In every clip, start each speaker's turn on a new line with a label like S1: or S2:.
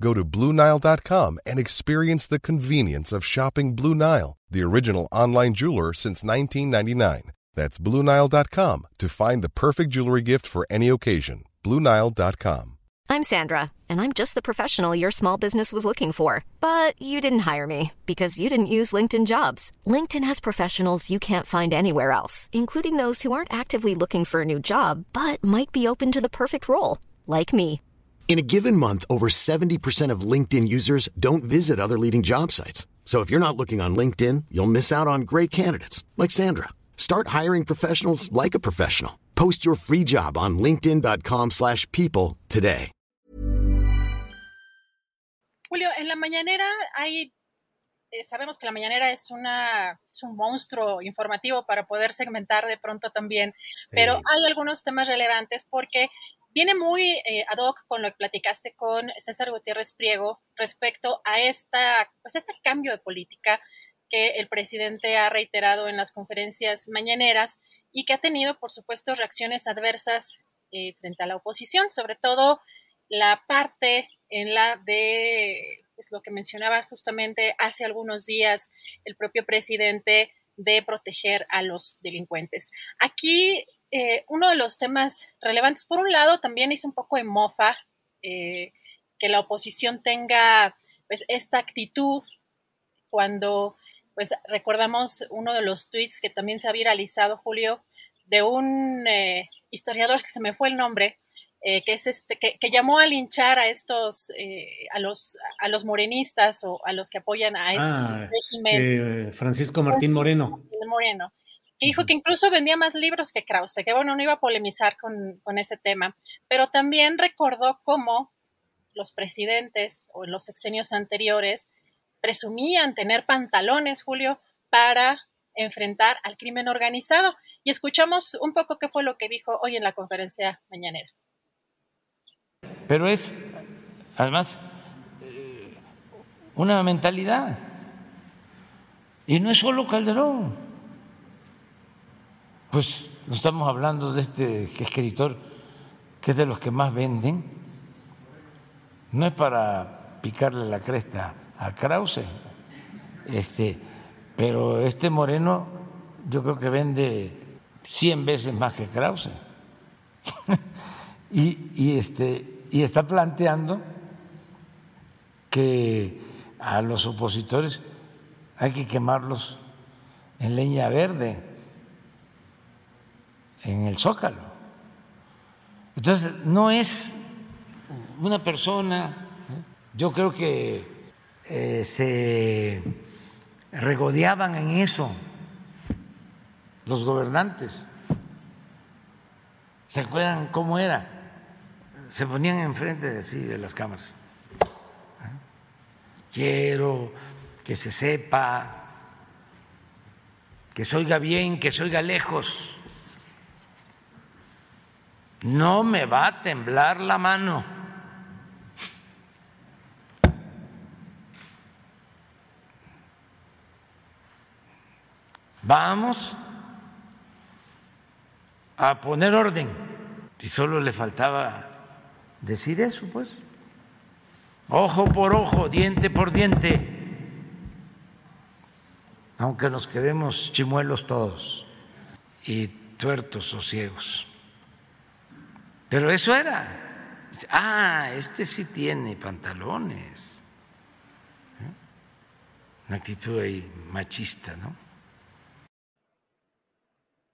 S1: Go to BlueNile.com and experience the convenience of shopping Blue Nile, the original online jeweler since 1999. That's BlueNile.com to find the perfect jewelry gift for any occasion. BlueNile.com.
S2: I'm Sandra, and I'm just the professional your small business was looking for. But you didn't hire me because you didn't use LinkedIn jobs. LinkedIn has professionals you can't find anywhere else, including those who aren't actively looking for a new job but might be open to the perfect role, like me.
S3: In a given month, over 70% of LinkedIn users don't visit other leading job sites. So if you're not looking on LinkedIn, you'll miss out on great candidates like Sandra. Start hiring professionals like a professional. Post your free job on linkedin.com/people slash people today.
S4: Julio, en la mañanera hay eh, sabemos que la mañanera es una es un monstruo informativo para poder segmentar de pronto también, pero hay algunos temas relevantes porque viene muy eh, ad hoc con lo que platicaste con César Gutiérrez Priego respecto a esta, pues este cambio de política que el presidente ha reiterado en las conferencias mañaneras y que ha tenido, por supuesto, reacciones adversas eh, frente a la oposición, sobre todo la parte en la de pues, lo que mencionaba justamente hace algunos días el propio presidente de proteger a los delincuentes. Aquí eh, uno de los temas relevantes, por un lado, también hizo un poco de mofa eh, que la oposición tenga pues, esta actitud cuando pues recordamos uno de los tweets que también se ha viralizado, Julio, de un eh, historiador que se me fue el nombre, que es este, que, llamó a linchar a estos, a los a los morenistas o a los que apoyan a este
S5: ah, régimen. Francisco Martín Moreno.
S4: Moreno dijo que incluso vendía más libros que Krause, que bueno, no iba a polemizar con, ese tema, pero también recordó cómo los presidentes o los sexenios anteriores presumían tener pantalones, Julio, para enfrentar al crimen organizado. Y escuchamos un poco qué fue lo que dijo hoy en la conferencia mañanera.
S6: Pero es, además, eh, una mentalidad. Y no es solo Calderón pues estamos hablando de este escritor que es de los que más venden, no es para picarle la cresta a Krause, este, pero este Moreno yo creo que vende 100 veces más que Krause. y, este, y está planteando que a los opositores hay que quemarlos en leña verde en el Zócalo. Entonces, no es una persona, yo creo que eh, se regodeaban en eso los gobernantes. ¿Se acuerdan cómo era? Se ponían enfrente de, así, de las cámaras. Quiero que se sepa, que se oiga bien, que se oiga lejos no me va a temblar la mano. Vamos a poner orden. Y solo le faltaba decir eso, pues. Ojo por ojo, diente por diente. Aunque nos quedemos chimuelos todos y tuertos o ciegos. Pero eso era. Ah, este sí tiene pantalones. ¿Eh? Una actitud ahí machista, ¿no?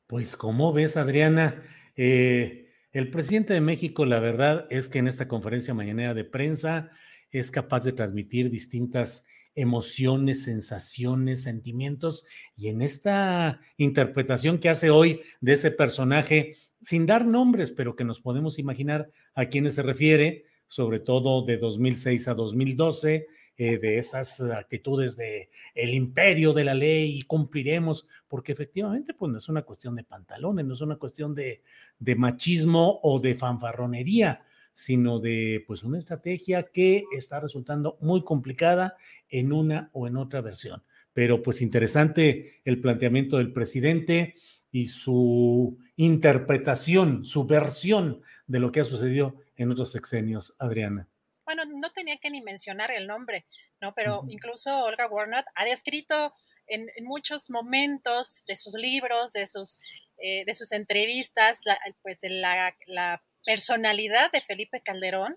S5: Pues como ves, Adriana, eh, el presidente de México, la verdad es que en esta conferencia mañanera de prensa es capaz de transmitir distintas emociones, sensaciones, sentimientos, y en esta interpretación que hace hoy de ese personaje sin dar nombres, pero que nos podemos imaginar a quiénes se refiere, sobre todo de 2006 a 2012, eh, de esas actitudes de el imperio de la ley y cumpliremos, porque efectivamente pues no es una cuestión de pantalones, no es una cuestión de, de machismo o de fanfarronería, sino de pues una estrategia que está resultando muy complicada en una o en otra versión. Pero pues interesante el planteamiento del presidente y su interpretación, su versión de lo que ha sucedido en otros sexenios, Adriana.
S4: Bueno, no tenía que ni mencionar el nombre, ¿no? Pero incluso Olga Warnott ha descrito en, muchos momentos de sus libros, de sus, eh, de sus entrevistas, la, pues la, la, personalidad de Felipe Calderón,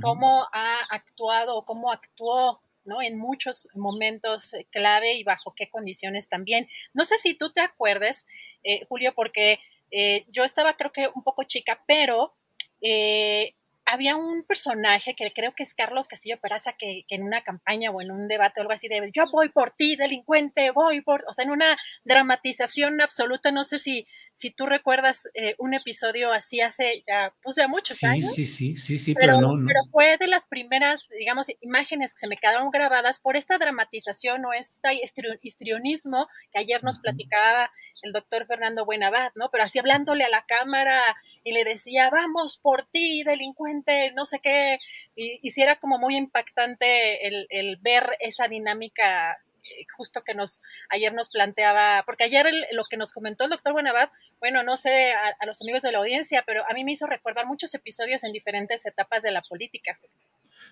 S4: cómo ha actuado, cómo actuó ¿no? En muchos momentos clave y bajo qué condiciones también. No sé si tú te acuerdes, eh, Julio, porque eh, yo estaba creo que un poco chica, pero eh, había un personaje que creo que es Carlos Castillo Peraza, que, en una campaña o en un debate o algo así de yo voy por ti, delincuente, voy por, o sea, en una dramatización absoluta, no sé si, si tú recuerdas eh, un episodio así hace ya, pues ya muchos años.
S5: Sí, sí, sí, sí, pero, no,
S4: Pero fue de las primeras, digamos, imágenes que se me quedaron grabadas por esta dramatización o este histrionismo que ayer nos platicaba el doctor Fernando Buenabad, ¿no? Pero así hablándole a la cámara y le decía, vamos por ti, delincuente, no sé qué, y, y era como muy impactante el, ver esa dinámica justo que nos ayer nos planteaba, porque ayer lo que nos comentó el doctor Buenabad, bueno, no sé a, los amigos de la audiencia, pero a mí me hizo recordar muchos episodios en diferentes etapas de la política.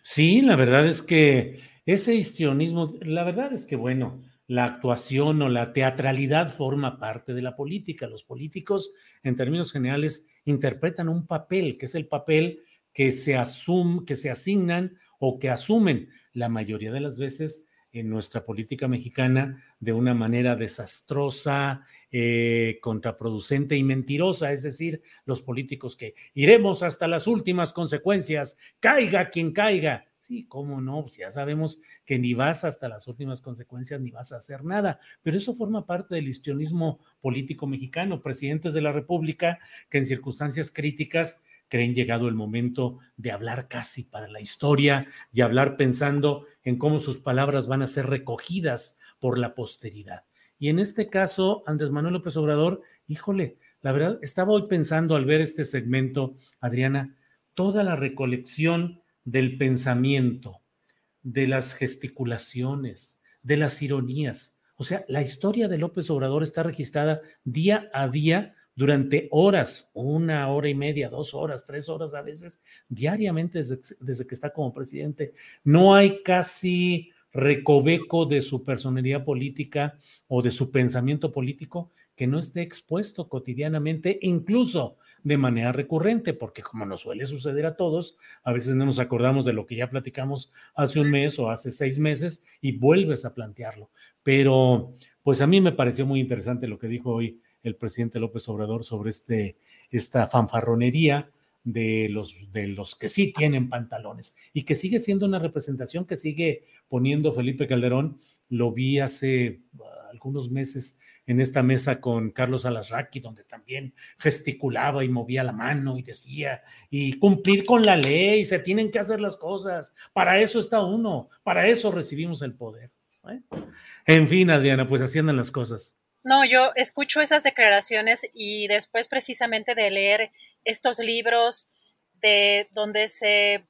S5: Sí, la verdad es que ese histrionismo, la verdad es que bueno, la actuación o la teatralidad forma parte de la política. Los políticos, en términos generales, interpretan un papel, que es el papel que se, asum, que se asignan o que asumen la mayoría de las veces en nuestra política mexicana de una manera desastrosa, eh, contraproducente y mentirosa, es decir, los políticos que iremos hasta las últimas consecuencias, caiga quien caiga. Sí, cómo no, ya sabemos que ni vas hasta las últimas consecuencias ni vas a hacer nada, pero eso forma parte del histrionismo político mexicano, presidentes de la República que en circunstancias críticas creen llegado el momento de hablar casi para la historia y hablar pensando en cómo sus palabras van a ser recogidas por la posteridad. Y en este caso, Andrés Manuel López Obrador, híjole, la verdad, estaba hoy pensando al ver este segmento, Adriana, toda la recolección del pensamiento, de las gesticulaciones, de las ironías. O sea, la historia de López Obrador está registrada día a día durante horas, una hora y media, dos horas, tres horas a veces, diariamente desde, que está como presidente. No hay casi recoveco de su personalidad política o de su pensamiento político que no esté expuesto cotidianamente, incluso de manera recurrente, porque como nos suele suceder a todos, a veces no nos acordamos de lo que ya platicamos hace un mes o hace seis meses y vuelves a plantearlo. Pero pues a mí me pareció muy interesante lo que dijo hoy el presidente López Obrador sobre este, esta fanfarronería de los, de los que sí tienen pantalones y que sigue siendo una representación que sigue poniendo Felipe Calderón. Lo vi hace ah, algunos meses en esta mesa con Carlos Alasraqui, donde también gesticulaba y movía la mano y decía, y cumplir con la ley, se tienen que hacer las cosas, para eso está uno, para eso recibimos el poder. ¿eh? En fin, Adriana, pues así las cosas.
S4: No, yo escucho esas declaraciones y después precisamente de leer estos libros de donde se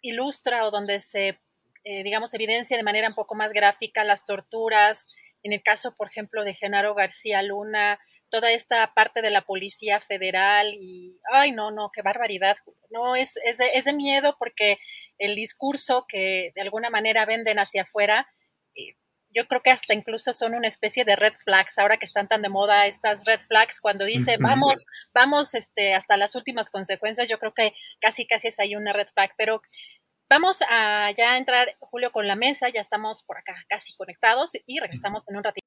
S4: ilustra o donde se, eh, digamos, evidencia de manera un poco más gráfica las torturas, en el caso, por ejemplo, de Genaro García Luna, toda esta parte de la Policía Federal y, ay, no, no, qué barbaridad. No, es, es, de, es de miedo porque el discurso que de alguna manera venden hacia afuera, eh, yo creo que hasta incluso son una especie de red flags, ahora que están tan de moda estas red flags, cuando dice vamos, vamos este, hasta las últimas consecuencias, yo creo que casi, casi es ahí una red flag, pero vamos a ya entrar, Julio, con la mesa, ya estamos por acá casi conectados y regresamos en un ratito.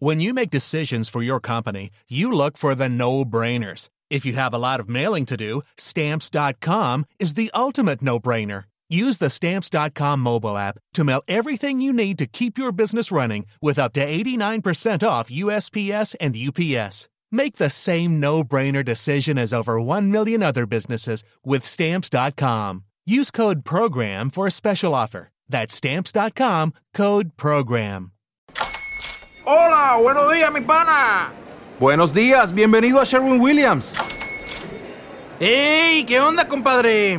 S7: When you make decisions for your company, you look for the no-brainers. If you have a lot of mailing to do, stamps.com is the ultimate no-brainer. Use the Stamps.com mobile app to mail everything you need to keep your business running with up to 89% off USPS and UPS. Make the same no brainer decision as over 1 million other businesses with Stamps.com. Use code PROGRAM for a special offer. That's stamps.com code PROGRAM.
S8: Hola, buenos días, mi pana.
S9: Buenos días, bienvenido a Sherwin Williams.
S8: ¡Ey! ¿Qué onda, compadre?